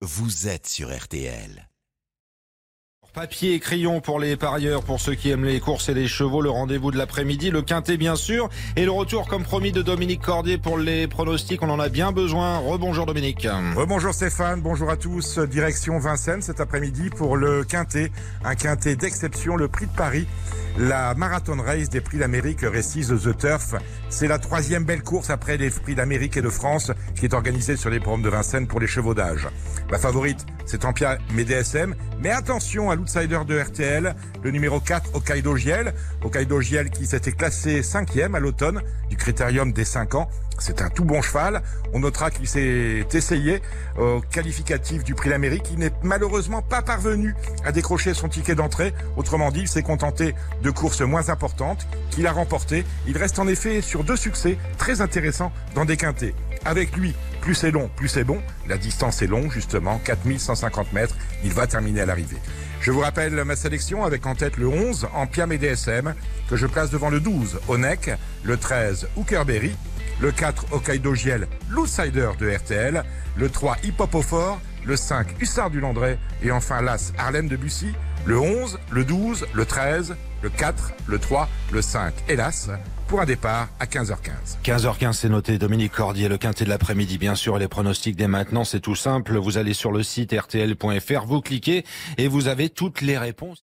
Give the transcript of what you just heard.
vous êtes sur RTL. Papier et crayon pour les parieurs, pour ceux qui aiment les courses et les chevaux, le rendez-vous de l'après-midi, le quintet bien sûr, et le retour comme promis de Dominique Cordier pour les pronostics, on en a bien besoin. Rebonjour Dominique. Rebonjour Stéphane, bonjour à tous. Direction Vincennes cet après-midi pour le quintet, un quintet d'exception, le prix de Paris, la marathon race des prix d'Amérique Récise The Turf. C'est la troisième belle course après les prix d'Amérique et de France qui est organisée sur les programmes de Vincennes pour les chevaux d'âge. La favorite, c'est Tampia DSM, mais attention à l'outsider de RTL, le numéro 4, Hokkaido Giel. Hokkaido Giel qui s'était classé cinquième à l'automne du critérium des 5 ans. C'est un tout bon cheval. On notera qu'il s'est essayé au qualificatif du prix d'Amérique. Il n'est malheureusement pas parvenu à décrocher son ticket d'entrée. Autrement dit, il s'est contenté de courses moins importantes qu'il a remportées. Il reste en effet sur deux succès très intéressants dans des quintés. Avec lui, plus c'est long, plus c'est bon. La distance est longue, justement, 4150 mètres. Il va terminer à l'arrivée. Je vous rappelle ma sélection avec en tête le 11, Ampiam et DSM, que je place devant le 12, Onek, le 13, Hookerberry, le 4, Hokkaido Giel, l'outsider de RTL, le 3, Hip Hop au fort, le 5, Hussard du Landré, et enfin l'As, Harlem de Bussy, le 11, le 12, le 13, le 4, le 3, le 5, hélas, pour un départ à 15h15. 15h15, c'est noté. Dominique Cordier, le quintet de l'après-midi, bien sûr. Les pronostics dès maintenant, c'est tout simple. Vous allez sur le site rtl.fr, vous cliquez et vous avez toutes les réponses.